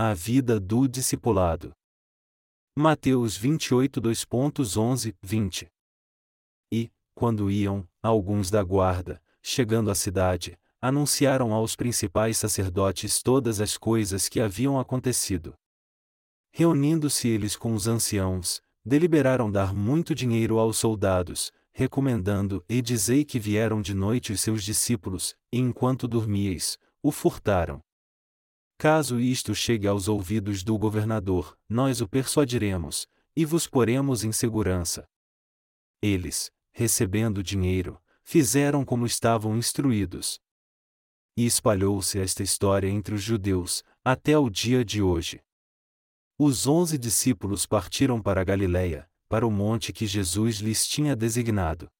A vida do discipulado. Mateus 28 2.11, 20. E, quando iam, alguns da guarda, chegando à cidade, anunciaram aos principais sacerdotes todas as coisas que haviam acontecido. Reunindo-se eles com os anciãos, deliberaram dar muito dinheiro aos soldados, recomendando: E dizei que vieram de noite os seus discípulos, e enquanto dormíeis, o furtaram. Caso isto chegue aos ouvidos do governador, nós o persuadiremos, e vos poremos em segurança. Eles, recebendo dinheiro, fizeram como estavam instruídos. E espalhou-se esta história entre os judeus, até o dia de hoje. Os onze discípulos partiram para Galiléia, para o monte que Jesus lhes tinha designado.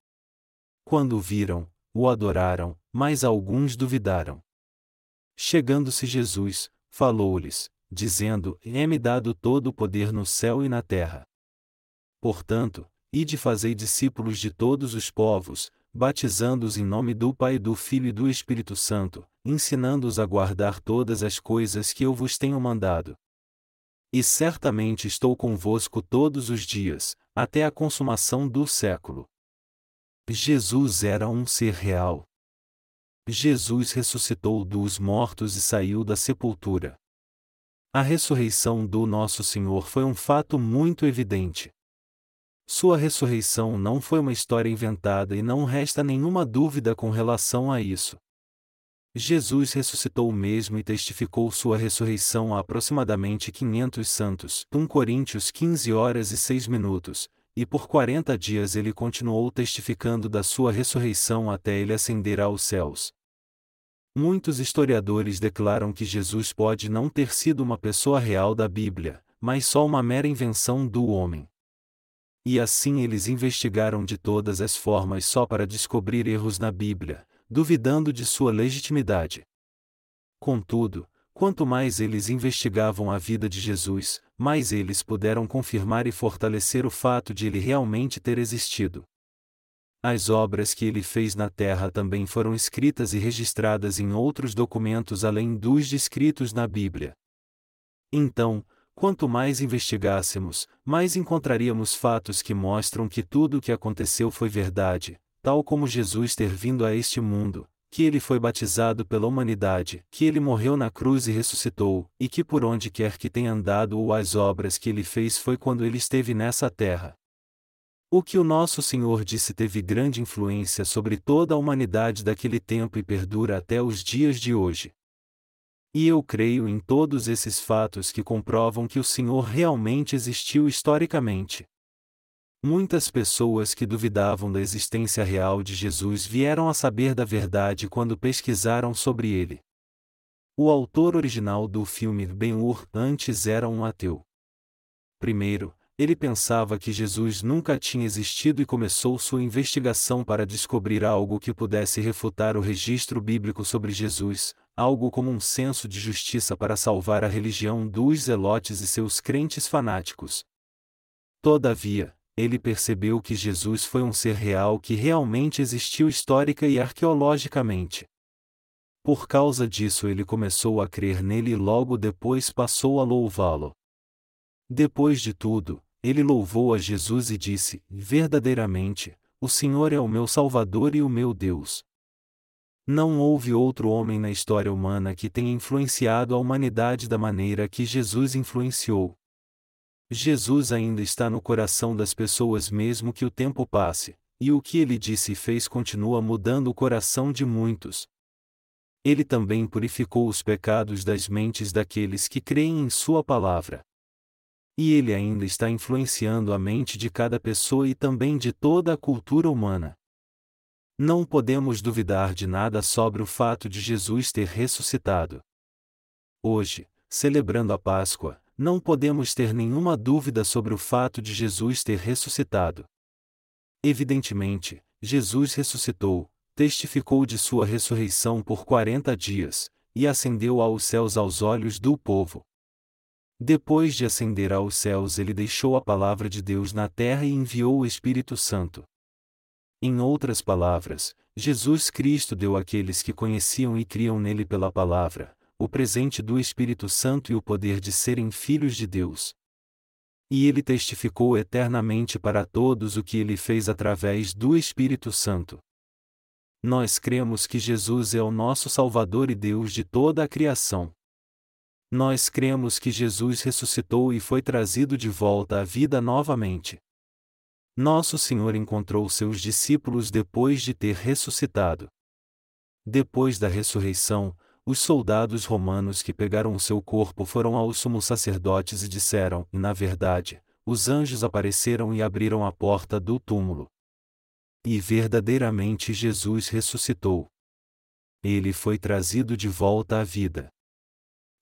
Quando o viram, o adoraram, mas alguns duvidaram. Chegando-se Jesus, falou-lhes, dizendo: É-me dado todo o poder no céu e na terra. Portanto, ide fazei discípulos de todos os povos, batizando-os em nome do Pai, do Filho e do Espírito Santo, ensinando-os a guardar todas as coisas que eu vos tenho mandado. E certamente estou convosco todos os dias, até a consumação do século. Jesus era um ser real. Jesus ressuscitou dos mortos e saiu da sepultura. A ressurreição do Nosso Senhor foi um fato muito evidente. Sua ressurreição não foi uma história inventada e não resta nenhuma dúvida com relação a isso. Jesus ressuscitou mesmo e testificou sua ressurreição a aproximadamente 500 santos, 1 Coríntios 15 horas e 6 minutos, e por 40 dias ele continuou testificando da sua ressurreição até ele ascender aos céus. Muitos historiadores declaram que Jesus pode não ter sido uma pessoa real da Bíblia, mas só uma mera invenção do homem. E assim eles investigaram de todas as formas só para descobrir erros na Bíblia, duvidando de sua legitimidade. Contudo, quanto mais eles investigavam a vida de Jesus, mais eles puderam confirmar e fortalecer o fato de ele realmente ter existido. As obras que ele fez na terra também foram escritas e registradas em outros documentos além dos descritos na Bíblia. Então, quanto mais investigássemos, mais encontraríamos fatos que mostram que tudo o que aconteceu foi verdade, tal como Jesus ter vindo a este mundo, que ele foi batizado pela humanidade, que ele morreu na cruz e ressuscitou, e que por onde quer que tenha andado ou as obras que ele fez foi quando ele esteve nessa terra. O que o nosso Senhor disse teve grande influência sobre toda a humanidade daquele tempo e perdura até os dias de hoje. E eu creio em todos esses fatos que comprovam que o Senhor realmente existiu historicamente. Muitas pessoas que duvidavam da existência real de Jesus vieram a saber da verdade quando pesquisaram sobre ele. O autor original do filme Ben-Hur antes era um ateu. Primeiro, ele pensava que Jesus nunca tinha existido e começou sua investigação para descobrir algo que pudesse refutar o registro bíblico sobre Jesus, algo como um senso de justiça para salvar a religião dos zelotes e seus crentes fanáticos. Todavia, ele percebeu que Jesus foi um ser real que realmente existiu histórica e arqueologicamente. Por causa disso, ele começou a crer nele e logo depois passou a louvá-lo. Depois de tudo, ele louvou a Jesus e disse: Verdadeiramente, o Senhor é o meu Salvador e o meu Deus. Não houve outro homem na história humana que tenha influenciado a humanidade da maneira que Jesus influenciou. Jesus ainda está no coração das pessoas mesmo que o tempo passe, e o que ele disse e fez continua mudando o coração de muitos. Ele também purificou os pecados das mentes daqueles que creem em Sua palavra e ele ainda está influenciando a mente de cada pessoa e também de toda a cultura humana. Não podemos duvidar de nada sobre o fato de Jesus ter ressuscitado. Hoje, celebrando a Páscoa, não podemos ter nenhuma dúvida sobre o fato de Jesus ter ressuscitado. Evidentemente, Jesus ressuscitou, testificou de sua ressurreição por quarenta dias, e ascendeu aos céus aos olhos do povo. Depois de ascender aos céus, ele deixou a palavra de Deus na terra e enviou o Espírito Santo. Em outras palavras, Jesus Cristo deu àqueles que conheciam e criam nele pela palavra, o presente do Espírito Santo e o poder de serem filhos de Deus. E ele testificou eternamente para todos o que ele fez através do Espírito Santo. Nós cremos que Jesus é o nosso Salvador e Deus de toda a criação. Nós cremos que Jesus ressuscitou e foi trazido de volta à vida novamente. Nosso Senhor encontrou seus discípulos depois de ter ressuscitado. Depois da ressurreição, os soldados romanos que pegaram o seu corpo foram aos sumos sacerdotes e disseram: Na verdade, os anjos apareceram e abriram a porta do túmulo. E verdadeiramente Jesus ressuscitou. Ele foi trazido de volta à vida.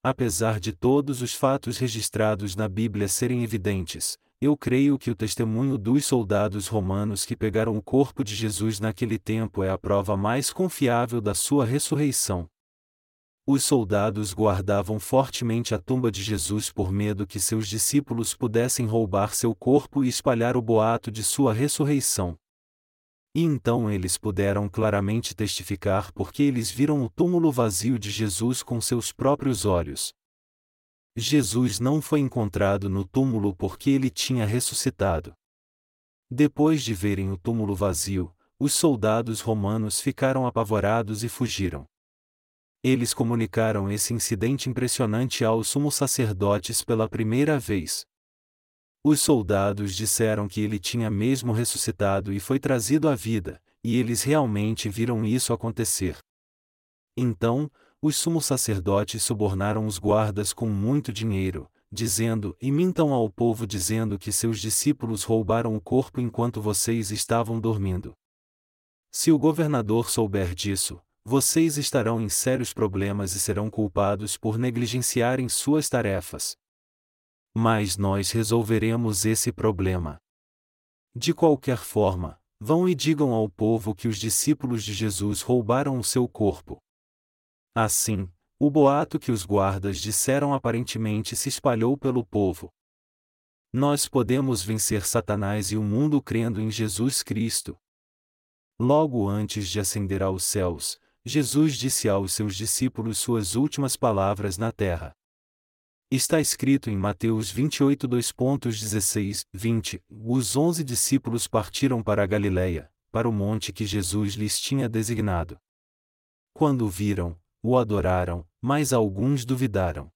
Apesar de todos os fatos registrados na Bíblia serem evidentes, eu creio que o testemunho dos soldados romanos que pegaram o corpo de Jesus naquele tempo é a prova mais confiável da sua ressurreição. Os soldados guardavam fortemente a tumba de Jesus por medo que seus discípulos pudessem roubar seu corpo e espalhar o boato de sua ressurreição. E então eles puderam claramente testificar porque eles viram o túmulo vazio de Jesus com seus próprios olhos. Jesus não foi encontrado no túmulo porque ele tinha ressuscitado. Depois de verem o túmulo vazio, os soldados romanos ficaram apavorados e fugiram. Eles comunicaram esse incidente impressionante aos sumos sacerdotes pela primeira vez. Os soldados disseram que ele tinha mesmo ressuscitado e foi trazido à vida, e eles realmente viram isso acontecer. Então, os sumos sacerdotes subornaram os guardas com muito dinheiro, dizendo: E mintam ao povo dizendo que seus discípulos roubaram o corpo enquanto vocês estavam dormindo. Se o governador souber disso, vocês estarão em sérios problemas e serão culpados por negligenciarem suas tarefas mas nós resolveremos esse problema. De qualquer forma, vão e digam ao povo que os discípulos de Jesus roubaram o seu corpo. Assim, o boato que os guardas disseram aparentemente se espalhou pelo povo. Nós podemos vencer Satanás e o mundo crendo em Jesus Cristo. Logo antes de ascender aos céus, Jesus disse aos seus discípulos suas últimas palavras na terra. Está escrito em Mateus 28 2.16, 20, os onze discípulos partiram para a Galiléia, para o monte que Jesus lhes tinha designado. Quando o viram, o adoraram, mas alguns duvidaram.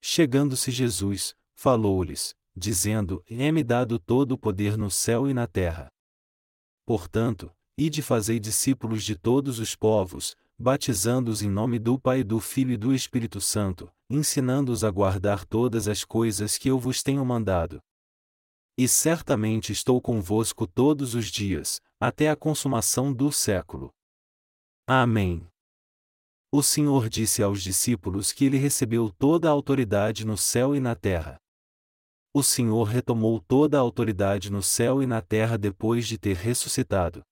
Chegando-se Jesus, falou-lhes, dizendo: É-me dado todo o poder no céu e na terra. Portanto, ide fazei discípulos de todos os povos, batizando-os em nome do Pai, do Filho e do Espírito Santo, ensinando-os a guardar todas as coisas que eu vos tenho mandado. E certamente estou convosco todos os dias, até a consumação do século. Amém. O Senhor disse aos discípulos que ele recebeu toda a autoridade no céu e na terra. O Senhor retomou toda a autoridade no céu e na terra depois de ter ressuscitado.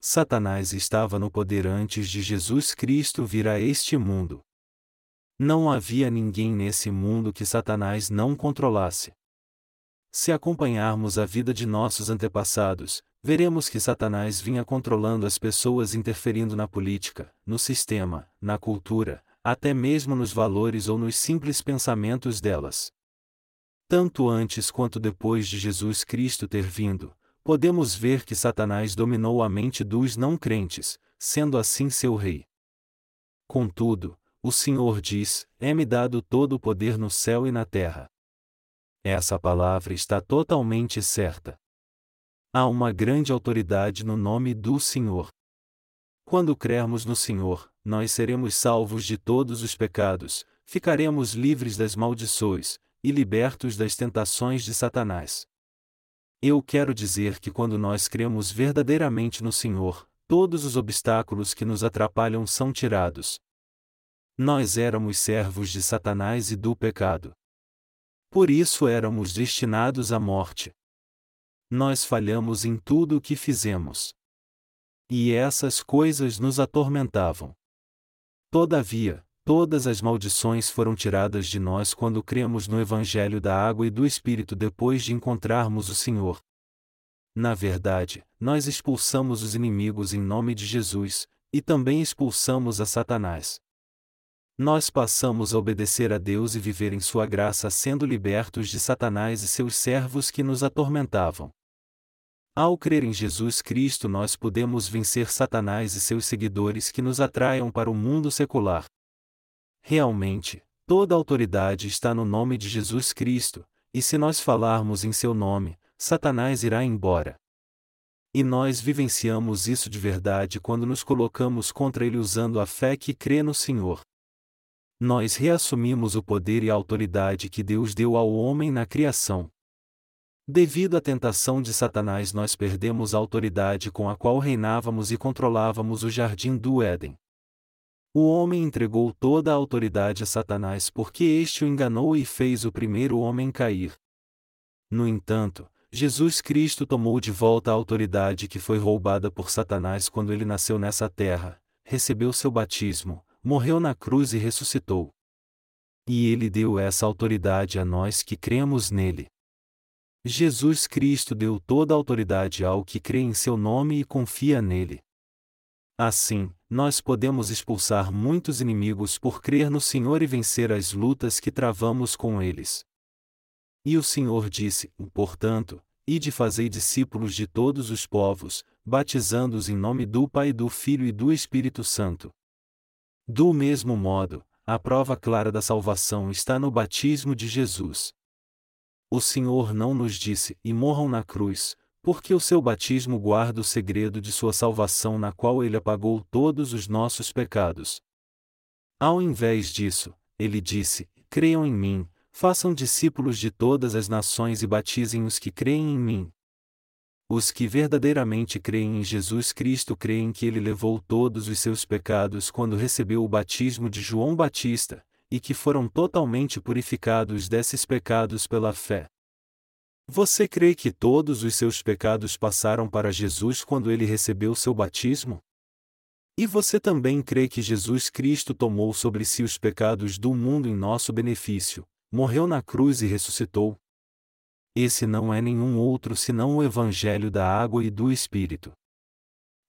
Satanás estava no poder antes de Jesus Cristo vir a este mundo. Não havia ninguém nesse mundo que Satanás não controlasse. Se acompanharmos a vida de nossos antepassados, veremos que Satanás vinha controlando as pessoas interferindo na política, no sistema, na cultura, até mesmo nos valores ou nos simples pensamentos delas. Tanto antes quanto depois de Jesus Cristo ter vindo, podemos ver que Satanás dominou a mente dos não crentes, sendo assim seu rei. Contudo, o Senhor diz: É-me dado todo o poder no céu e na terra. Essa palavra está totalmente certa. Há uma grande autoridade no nome do Senhor. Quando crermos no Senhor, nós seremos salvos de todos os pecados, ficaremos livres das maldições, e libertos das tentações de Satanás. Eu quero dizer que quando nós cremos verdadeiramente no Senhor, todos os obstáculos que nos atrapalham são tirados. Nós éramos servos de Satanás e do pecado. Por isso éramos destinados à morte. Nós falhamos em tudo o que fizemos. E essas coisas nos atormentavam. Todavia, Todas as maldições foram tiradas de nós quando cremos no Evangelho da Água e do Espírito depois de encontrarmos o Senhor. Na verdade, nós expulsamos os inimigos em nome de Jesus, e também expulsamos a Satanás. Nós passamos a obedecer a Deus e viver em Sua graça sendo libertos de Satanás e seus servos que nos atormentavam. Ao crer em Jesus Cristo, nós podemos vencer Satanás e seus seguidores que nos atraiam para o mundo secular. Realmente, toda autoridade está no nome de Jesus Cristo, e se nós falarmos em seu nome, Satanás irá embora. E nós vivenciamos isso de verdade quando nos colocamos contra ele usando a fé que crê no Senhor. Nós reassumimos o poder e a autoridade que Deus deu ao homem na criação. Devido à tentação de Satanás, nós perdemos a autoridade com a qual reinávamos e controlávamos o jardim do Éden. O homem entregou toda a autoridade a Satanás porque este o enganou e fez o primeiro homem cair. No entanto, Jesus Cristo tomou de volta a autoridade que foi roubada por Satanás quando ele nasceu nessa terra, recebeu seu batismo, morreu na cruz e ressuscitou. E ele deu essa autoridade a nós que cremos nele. Jesus Cristo deu toda a autoridade ao que crê em seu nome e confia nele. Assim, nós podemos expulsar muitos inimigos por crer no Senhor e vencer as lutas que travamos com eles. E o Senhor disse: Portanto, ide fazei discípulos de todos os povos, batizando-os em nome do Pai, do Filho e do Espírito Santo. Do mesmo modo, a prova clara da salvação está no batismo de Jesus. O Senhor não nos disse, e morram na cruz, porque o seu batismo guarda o segredo de sua salvação na qual ele apagou todos os nossos pecados. Ao invés disso, ele disse: Creiam em mim, façam discípulos de todas as nações e batizem os que creem em mim. Os que verdadeiramente creem em Jesus Cristo creem que ele levou todos os seus pecados quando recebeu o batismo de João Batista, e que foram totalmente purificados desses pecados pela fé. Você crê que todos os seus pecados passaram para Jesus quando ele recebeu seu batismo? E você também crê que Jesus Cristo tomou sobre si os pecados do mundo em nosso benefício, morreu na cruz e ressuscitou? Esse não é nenhum outro senão o Evangelho da água e do Espírito.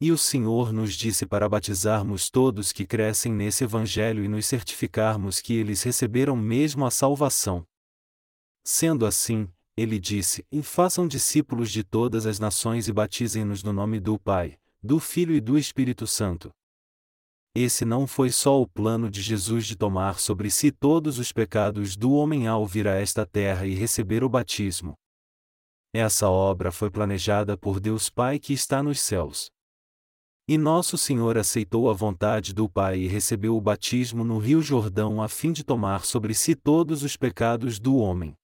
E o Senhor nos disse para batizarmos todos que crescem nesse Evangelho e nos certificarmos que eles receberam mesmo a salvação. Sendo assim, ele disse: E façam discípulos de todas as nações e batizem-nos no nome do Pai, do Filho e do Espírito Santo. Esse não foi só o plano de Jesus de tomar sobre si todos os pecados do homem ao vir a esta terra e receber o batismo. Essa obra foi planejada por Deus Pai que está nos céus. E nosso Senhor aceitou a vontade do Pai e recebeu o batismo no Rio Jordão a fim de tomar sobre si todos os pecados do homem.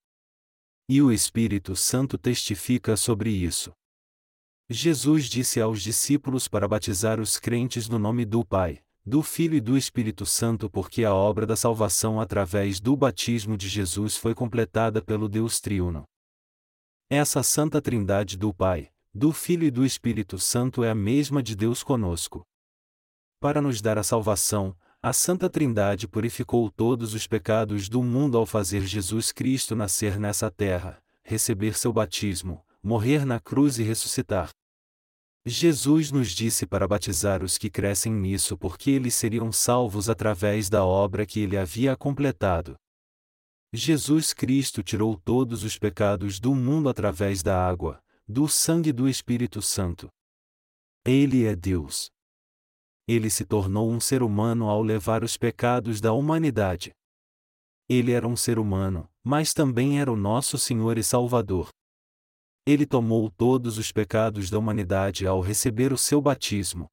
E o Espírito Santo testifica sobre isso. Jesus disse aos discípulos para batizar os crentes no nome do Pai, do Filho e do Espírito Santo porque a obra da salvação através do batismo de Jesus foi completada pelo Deus Triuno. Essa Santa Trindade do Pai, do Filho e do Espírito Santo é a mesma de Deus conosco. Para nos dar a salvação, a Santa Trindade purificou todos os pecados do mundo ao fazer Jesus Cristo nascer nessa terra, receber seu batismo, morrer na cruz e ressuscitar. Jesus nos disse para batizar os que crescem nisso porque eles seriam salvos através da obra que ele havia completado. Jesus Cristo tirou todos os pecados do mundo através da água, do sangue do Espírito Santo. Ele é Deus. Ele se tornou um ser humano ao levar os pecados da humanidade. Ele era um ser humano, mas também era o nosso Senhor e Salvador. Ele tomou todos os pecados da humanidade ao receber o seu batismo.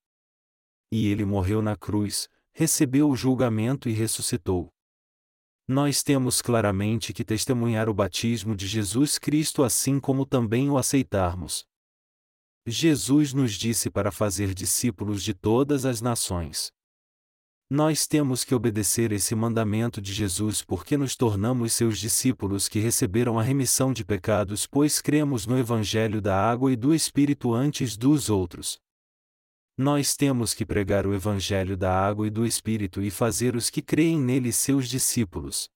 E ele morreu na cruz, recebeu o julgamento e ressuscitou nós temos claramente que testemunhar o batismo de Jesus Cristo assim como também o aceitarmos. Jesus nos disse para fazer discípulos de todas as nações. Nós temos que obedecer esse mandamento de Jesus porque nos tornamos seus discípulos que receberam a remissão de pecados, pois cremos no Evangelho da água e do Espírito antes dos outros. Nós temos que pregar o Evangelho da água e do Espírito e fazer os que creem nele seus discípulos.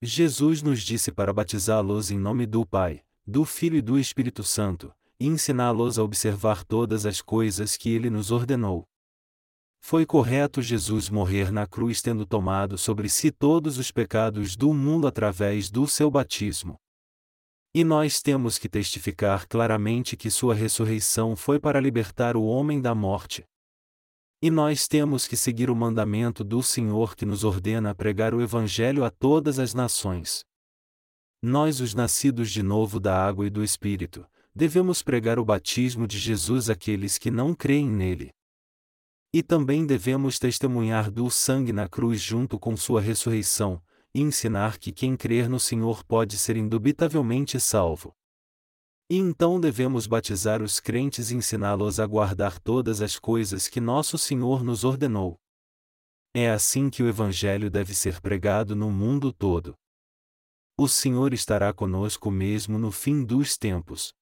Jesus nos disse para batizá-los em nome do Pai, do Filho e do Espírito Santo, e ensiná-los a observar todas as coisas que ele nos ordenou. Foi correto Jesus morrer na cruz tendo tomado sobre si todos os pecados do mundo através do seu batismo. E nós temos que testificar claramente que sua ressurreição foi para libertar o homem da morte. E nós temos que seguir o mandamento do Senhor que nos ordena pregar o Evangelho a todas as nações. Nós, os nascidos de novo da água e do Espírito, devemos pregar o batismo de Jesus àqueles que não creem nele. E também devemos testemunhar do sangue na cruz junto com sua ressurreição, e ensinar que quem crer no Senhor pode ser indubitavelmente salvo. E então devemos batizar os crentes e ensiná-los a guardar todas as coisas que nosso Senhor nos ordenou. É assim que o Evangelho deve ser pregado no mundo todo. O Senhor estará conosco mesmo no fim dos tempos.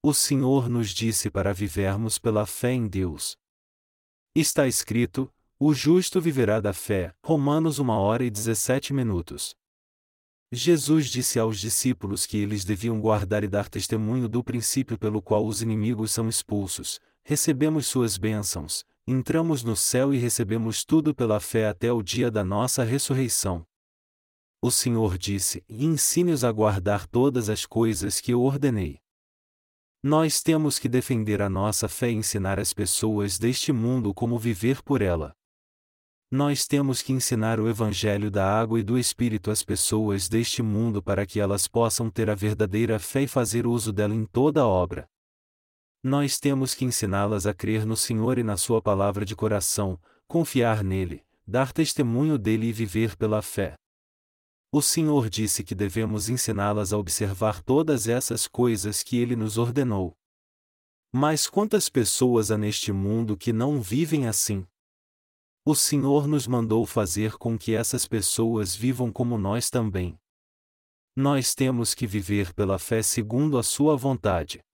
O Senhor nos disse para vivermos pela fé em Deus. Está escrito: O justo viverá da fé. Romanos 1 hora e 17 minutos. Jesus disse aos discípulos que eles deviam guardar e dar testemunho do princípio pelo qual os inimigos são expulsos, recebemos suas bênçãos, entramos no céu e recebemos tudo pela fé até o dia da nossa ressurreição. O Senhor disse: ensine-os a guardar todas as coisas que eu ordenei. Nós temos que defender a nossa fé e ensinar as pessoas deste mundo como viver por ela. Nós temos que ensinar o Evangelho da água e do Espírito às pessoas deste mundo para que elas possam ter a verdadeira fé e fazer uso dela em toda a obra. Nós temos que ensiná-las a crer no Senhor e na Sua palavra de coração, confiar nele, dar testemunho dele e viver pela fé. O Senhor disse que devemos ensiná-las a observar todas essas coisas que Ele nos ordenou. Mas quantas pessoas há neste mundo que não vivem assim? O Senhor nos mandou fazer com que essas pessoas vivam como nós também. Nós temos que viver pela fé segundo a Sua vontade.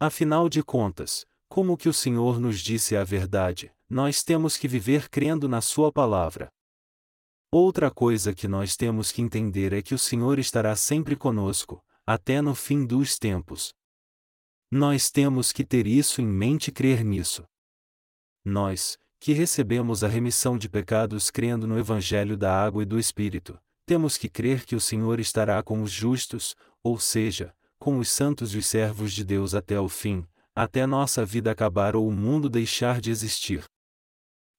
Afinal de contas, como que o Senhor nos disse a verdade, nós temos que viver crendo na Sua palavra. Outra coisa que nós temos que entender é que o Senhor estará sempre conosco, até no fim dos tempos. Nós temos que ter isso em mente e crer nisso. Nós, que recebemos a remissão de pecados crendo no Evangelho da Água e do Espírito, temos que crer que o Senhor estará com os justos, ou seja, com os santos e os servos de Deus até o fim, até nossa vida acabar ou o mundo deixar de existir.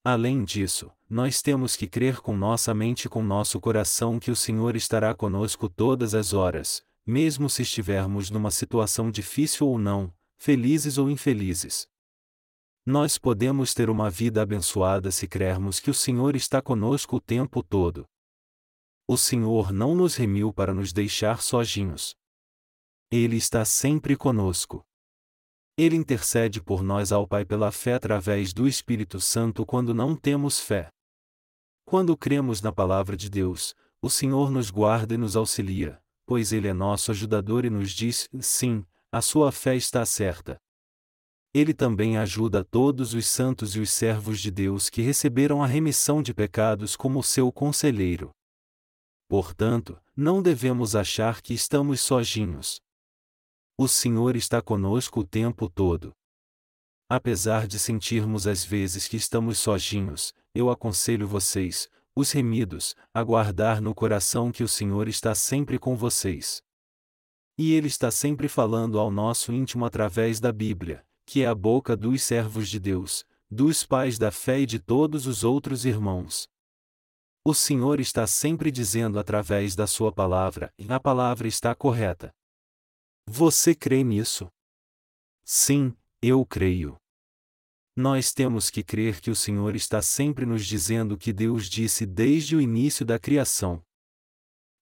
Além disso, nós temos que crer com nossa mente e com nosso coração que o Senhor estará conosco todas as horas, mesmo se estivermos numa situação difícil ou não, felizes ou infelizes. Nós podemos ter uma vida abençoada se crermos que o Senhor está conosco o tempo todo. O Senhor não nos remiu para nos deixar sozinhos. Ele está sempre conosco. Ele intercede por nós ao Pai pela fé através do Espírito Santo quando não temos fé. Quando cremos na palavra de Deus, o Senhor nos guarda e nos auxilia, pois Ele é nosso ajudador e nos diz: sim, a sua fé está certa. Ele também ajuda todos os santos e os servos de Deus que receberam a remissão de pecados como seu conselheiro. Portanto, não devemos achar que estamos sozinhos. O Senhor está conosco o tempo todo. Apesar de sentirmos às vezes que estamos sozinhos, eu aconselho vocês, os remidos, a guardar no coração que o Senhor está sempre com vocês. E Ele está sempre falando ao nosso íntimo através da Bíblia, que é a boca dos servos de Deus, dos pais da fé e de todos os outros irmãos. O Senhor está sempre dizendo através da Sua palavra, e a palavra está correta. Você crê nisso? Sim, eu creio. Nós temos que crer que o Senhor está sempre nos dizendo o que Deus disse desde o início da criação.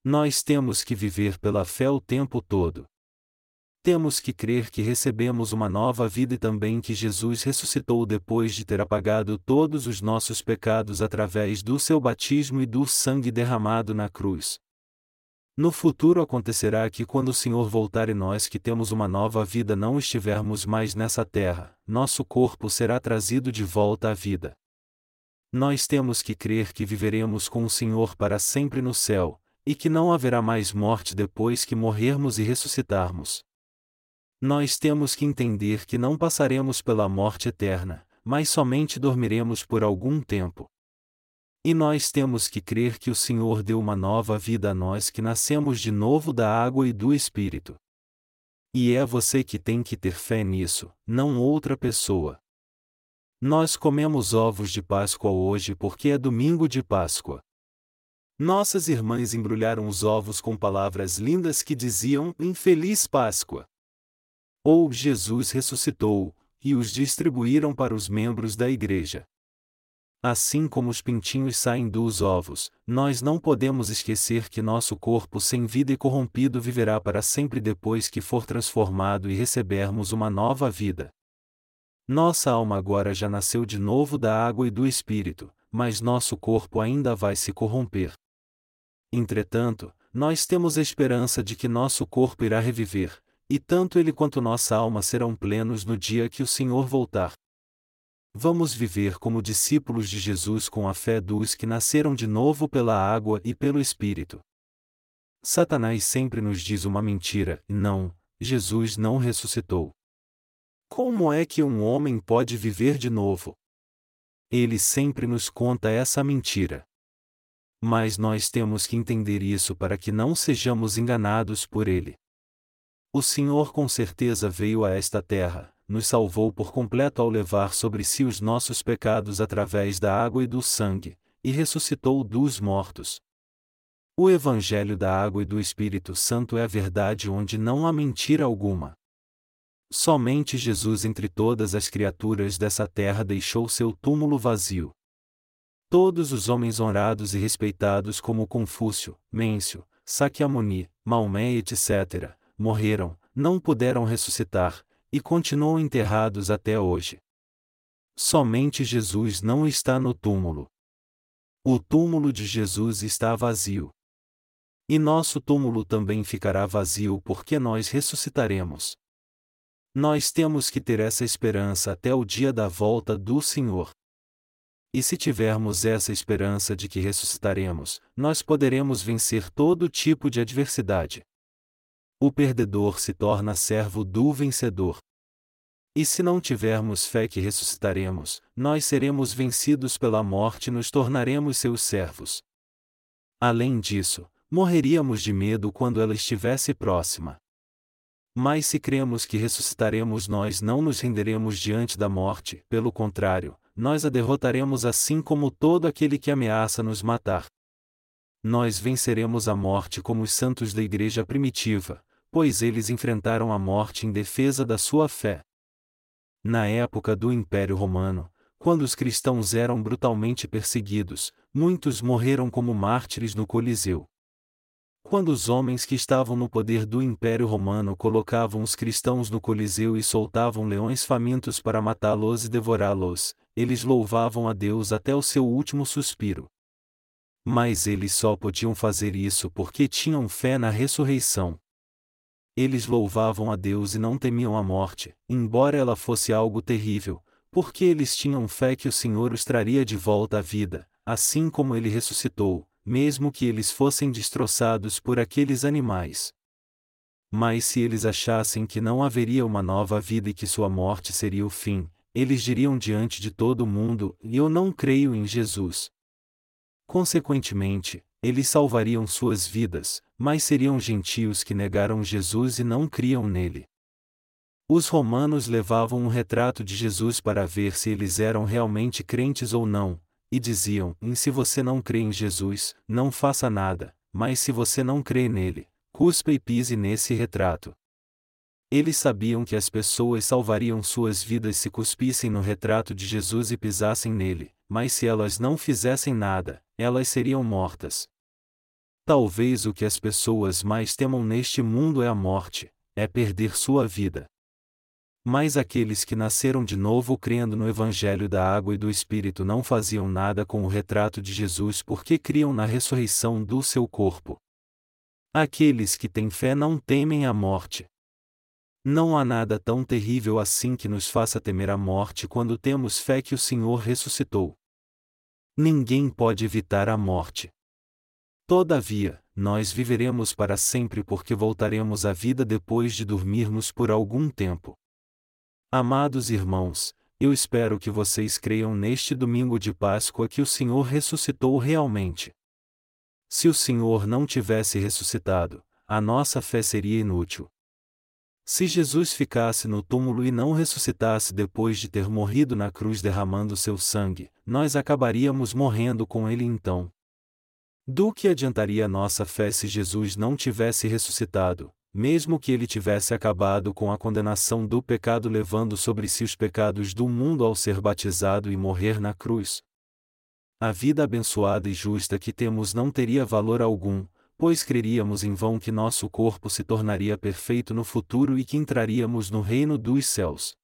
Nós temos que viver pela fé o tempo todo. Temos que crer que recebemos uma nova vida e também que Jesus ressuscitou depois de ter apagado todos os nossos pecados através do seu batismo e do sangue derramado na cruz. No futuro acontecerá que quando o Senhor voltar e nós que temos uma nova vida não estivermos mais nessa terra, nosso corpo será trazido de volta à vida. Nós temos que crer que viveremos com o Senhor para sempre no céu, e que não haverá mais morte depois que morrermos e ressuscitarmos. Nós temos que entender que não passaremos pela morte eterna, mas somente dormiremos por algum tempo. E nós temos que crer que o Senhor deu uma nova vida a nós que nascemos de novo da água e do Espírito. E é você que tem que ter fé nisso, não outra pessoa. Nós comemos ovos de Páscoa hoje porque é domingo de Páscoa. Nossas irmãs embrulharam os ovos com palavras lindas que diziam Infeliz Páscoa. Ou Jesus ressuscitou, e os distribuíram para os membros da igreja. Assim como os pintinhos saem dos ovos, nós não podemos esquecer que nosso corpo sem vida e corrompido viverá para sempre depois que for transformado e recebermos uma nova vida. Nossa alma agora já nasceu de novo da água e do Espírito, mas nosso corpo ainda vai se corromper. Entretanto, nós temos a esperança de que nosso corpo irá reviver, e tanto ele quanto nossa alma serão plenos no dia que o Senhor voltar. Vamos viver como discípulos de Jesus com a fé dos que nasceram de novo pela água e pelo Espírito. Satanás sempre nos diz uma mentira: não, Jesus não ressuscitou. Como é que um homem pode viver de novo? Ele sempre nos conta essa mentira. Mas nós temos que entender isso para que não sejamos enganados por ele. O Senhor com certeza veio a esta terra, nos salvou por completo ao levar sobre si os nossos pecados através da água e do sangue, e ressuscitou dos mortos. O Evangelho da Água e do Espírito Santo é a verdade onde não há mentira alguma. Somente Jesus entre todas as criaturas dessa terra deixou seu túmulo vazio. Todos os homens honrados e respeitados como Confúcio, Mêncio, Sakyamuni, Maomé etc., morreram, não puderam ressuscitar, e continuam enterrados até hoje. Somente Jesus não está no túmulo. O túmulo de Jesus está vazio. E nosso túmulo também ficará vazio porque nós ressuscitaremos. Nós temos que ter essa esperança até o dia da volta do Senhor. E se tivermos essa esperança de que ressuscitaremos, nós poderemos vencer todo tipo de adversidade o perdedor se torna servo do vencedor. E se não tivermos fé que ressuscitaremos, nós seremos vencidos pela morte e nos tornaremos seus servos. Além disso, morreríamos de medo quando ela estivesse próxima. Mas se cremos que ressuscitaremos, nós não nos renderemos diante da morte, pelo contrário, nós a derrotaremos assim como todo aquele que ameaça nos matar. Nós venceremos a morte como os santos da igreja primitiva, pois eles enfrentaram a morte em defesa da sua fé. Na época do Império Romano, quando os cristãos eram brutalmente perseguidos, muitos morreram como mártires no Coliseu. Quando os homens que estavam no poder do Império Romano colocavam os cristãos no Coliseu e soltavam leões famintos para matá-los e devorá-los, eles louvavam a Deus até o seu último suspiro. Mas eles só podiam fazer isso porque tinham fé na ressurreição. Eles louvavam a Deus e não temiam a morte, embora ela fosse algo terrível, porque eles tinham fé que o Senhor os traria de volta à vida, assim como ele ressuscitou, mesmo que eles fossem destroçados por aqueles animais. Mas se eles achassem que não haveria uma nova vida e que sua morte seria o fim, eles diriam diante de todo mundo: Eu não creio em Jesus. Consequentemente, eles salvariam suas vidas, mas seriam gentios que negaram Jesus e não criam nele. Os romanos levavam um retrato de Jesus para ver se eles eram realmente crentes ou não, e diziam: se você não crê em Jesus, não faça nada, mas se você não crê nele, cuspa e pise nesse retrato. Eles sabiam que as pessoas salvariam suas vidas se cuspissem no retrato de Jesus e pisassem nele, mas se elas não fizessem nada, elas seriam mortas. Talvez o que as pessoas mais temam neste mundo é a morte, é perder sua vida. Mas aqueles que nasceram de novo crendo no Evangelho da Água e do Espírito não faziam nada com o retrato de Jesus porque criam na ressurreição do seu corpo. Aqueles que têm fé não temem a morte. Não há nada tão terrível assim que nos faça temer a morte quando temos fé que o Senhor ressuscitou. Ninguém pode evitar a morte. Todavia, nós viveremos para sempre porque voltaremos à vida depois de dormirmos por algum tempo. Amados irmãos, eu espero que vocês creiam neste domingo de Páscoa que o Senhor ressuscitou realmente. Se o Senhor não tivesse ressuscitado, a nossa fé seria inútil. Se Jesus ficasse no túmulo e não ressuscitasse depois de ter morrido na cruz derramando seu sangue, nós acabaríamos morrendo com ele então. Do que adiantaria nossa fé se Jesus não tivesse ressuscitado, mesmo que ele tivesse acabado com a condenação do pecado levando sobre si os pecados do mundo ao ser batizado e morrer na cruz. A vida abençoada e justa que temos não teria valor algum, pois creríamos em vão que nosso corpo se tornaria perfeito no futuro e que entraríamos no reino dos céus.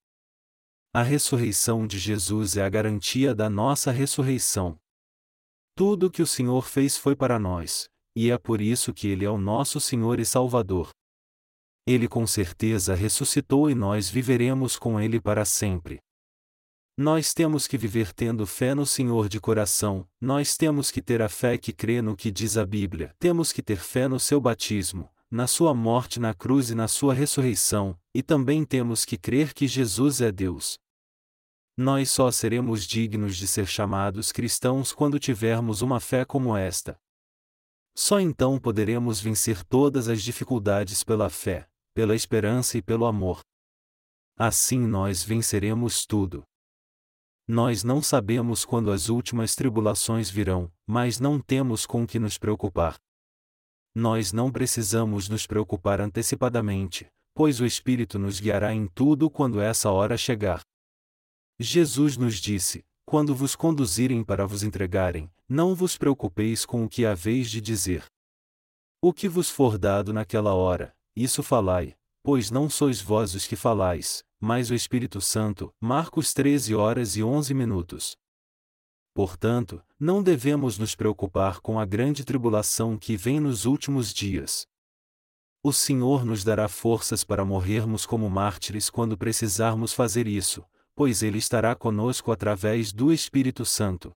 A ressurreição de Jesus é a garantia da nossa ressurreição. Tudo o que o Senhor fez foi para nós, e é por isso que Ele é o nosso Senhor e Salvador. Ele com certeza ressuscitou e nós viveremos com Ele para sempre. Nós temos que viver tendo fé no Senhor de coração, nós temos que ter a fé que crê no que diz a Bíblia, temos que ter fé no seu batismo, na sua morte na cruz e na sua ressurreição, e também temos que crer que Jesus é Deus. Nós só seremos dignos de ser chamados cristãos quando tivermos uma fé como esta. Só então poderemos vencer todas as dificuldades pela fé, pela esperança e pelo amor. Assim nós venceremos tudo. Nós não sabemos quando as últimas tribulações virão, mas não temos com que nos preocupar. Nós não precisamos nos preocupar antecipadamente, pois o Espírito nos guiará em tudo quando essa hora chegar. Jesus nos disse: Quando vos conduzirem para vos entregarem, não vos preocupeis com o que haveis de dizer. O que vos for dado naquela hora, isso falai, pois não sois vós os que falais, mas o Espírito Santo. Marcos 13 horas e 11 minutos. Portanto, não devemos nos preocupar com a grande tribulação que vem nos últimos dias. O Senhor nos dará forças para morrermos como mártires quando precisarmos fazer isso, pois Ele estará conosco através do Espírito Santo.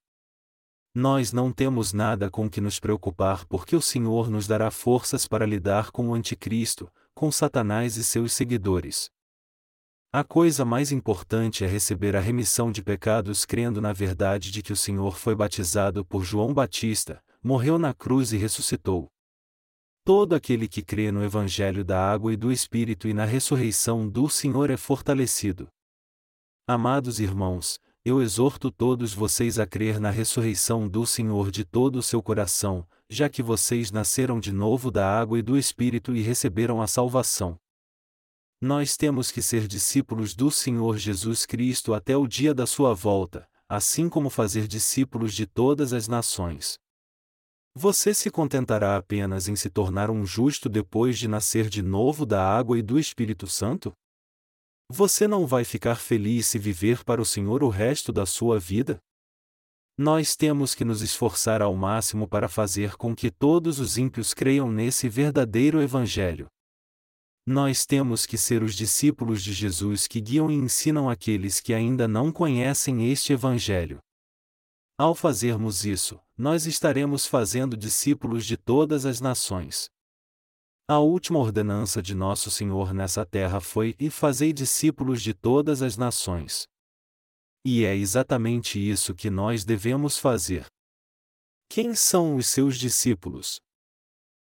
Nós não temos nada com que nos preocupar porque o Senhor nos dará forças para lidar com o Anticristo, com Satanás e seus seguidores. A coisa mais importante é receber a remissão de pecados crendo na verdade de que o Senhor foi batizado por João Batista, morreu na cruz e ressuscitou. Todo aquele que crê no Evangelho da água e do Espírito e na ressurreição do Senhor é fortalecido. Amados irmãos, eu exorto todos vocês a crer na ressurreição do Senhor de todo o seu coração, já que vocês nasceram de novo da água e do Espírito e receberam a salvação. Nós temos que ser discípulos do Senhor Jesus Cristo até o dia da sua volta, assim como fazer discípulos de todas as nações. Você se contentará apenas em se tornar um justo depois de nascer de novo da água e do Espírito Santo? Você não vai ficar feliz se viver para o Senhor o resto da sua vida? Nós temos que nos esforçar ao máximo para fazer com que todos os ímpios creiam nesse verdadeiro Evangelho. Nós temos que ser os discípulos de Jesus que guiam e ensinam aqueles que ainda não conhecem este Evangelho. Ao fazermos isso, nós estaremos fazendo discípulos de todas as nações. A última ordenança de nosso Senhor nessa terra foi: e fazei discípulos de todas as nações. E é exatamente isso que nós devemos fazer. Quem são os seus discípulos?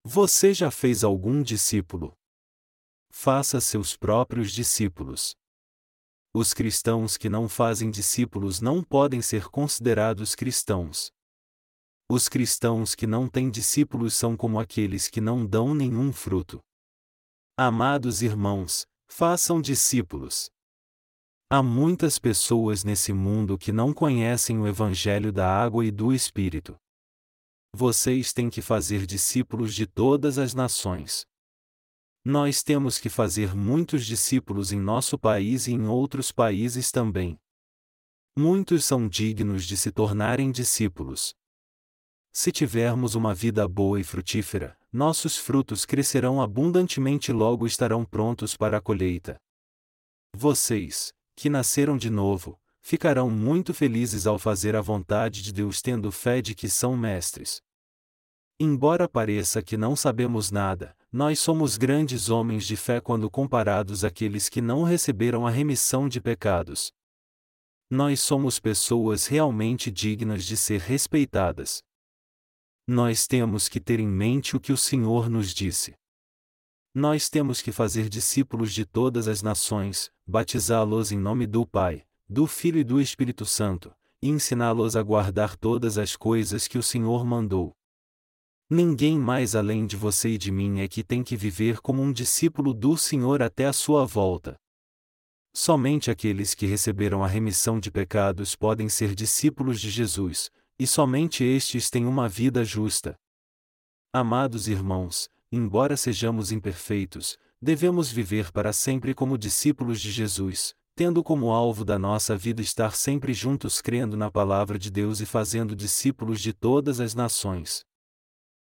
Você já fez algum discípulo? Faça seus próprios discípulos. Os cristãos que não fazem discípulos não podem ser considerados cristãos. Os cristãos que não têm discípulos são como aqueles que não dão nenhum fruto. Amados irmãos, façam discípulos. Há muitas pessoas nesse mundo que não conhecem o Evangelho da água e do Espírito. Vocês têm que fazer discípulos de todas as nações. Nós temos que fazer muitos discípulos em nosso país e em outros países também. Muitos são dignos de se tornarem discípulos. Se tivermos uma vida boa e frutífera, nossos frutos crescerão abundantemente e logo estarão prontos para a colheita. Vocês, que nasceram de novo, ficarão muito felizes ao fazer a vontade de Deus tendo fé de que são mestres. Embora pareça que não sabemos nada, nós somos grandes homens de fé quando comparados àqueles que não receberam a remissão de pecados. Nós somos pessoas realmente dignas de ser respeitadas. Nós temos que ter em mente o que o Senhor nos disse. Nós temos que fazer discípulos de todas as nações, batizá-los em nome do Pai, do Filho e do Espírito Santo, e ensiná-los a guardar todas as coisas que o Senhor mandou. Ninguém mais além de você e de mim é que tem que viver como um discípulo do Senhor até a sua volta. Somente aqueles que receberam a remissão de pecados podem ser discípulos de Jesus, e somente estes têm uma vida justa. Amados irmãos, embora sejamos imperfeitos, devemos viver para sempre como discípulos de Jesus, tendo como alvo da nossa vida estar sempre juntos crendo na palavra de Deus e fazendo discípulos de todas as nações.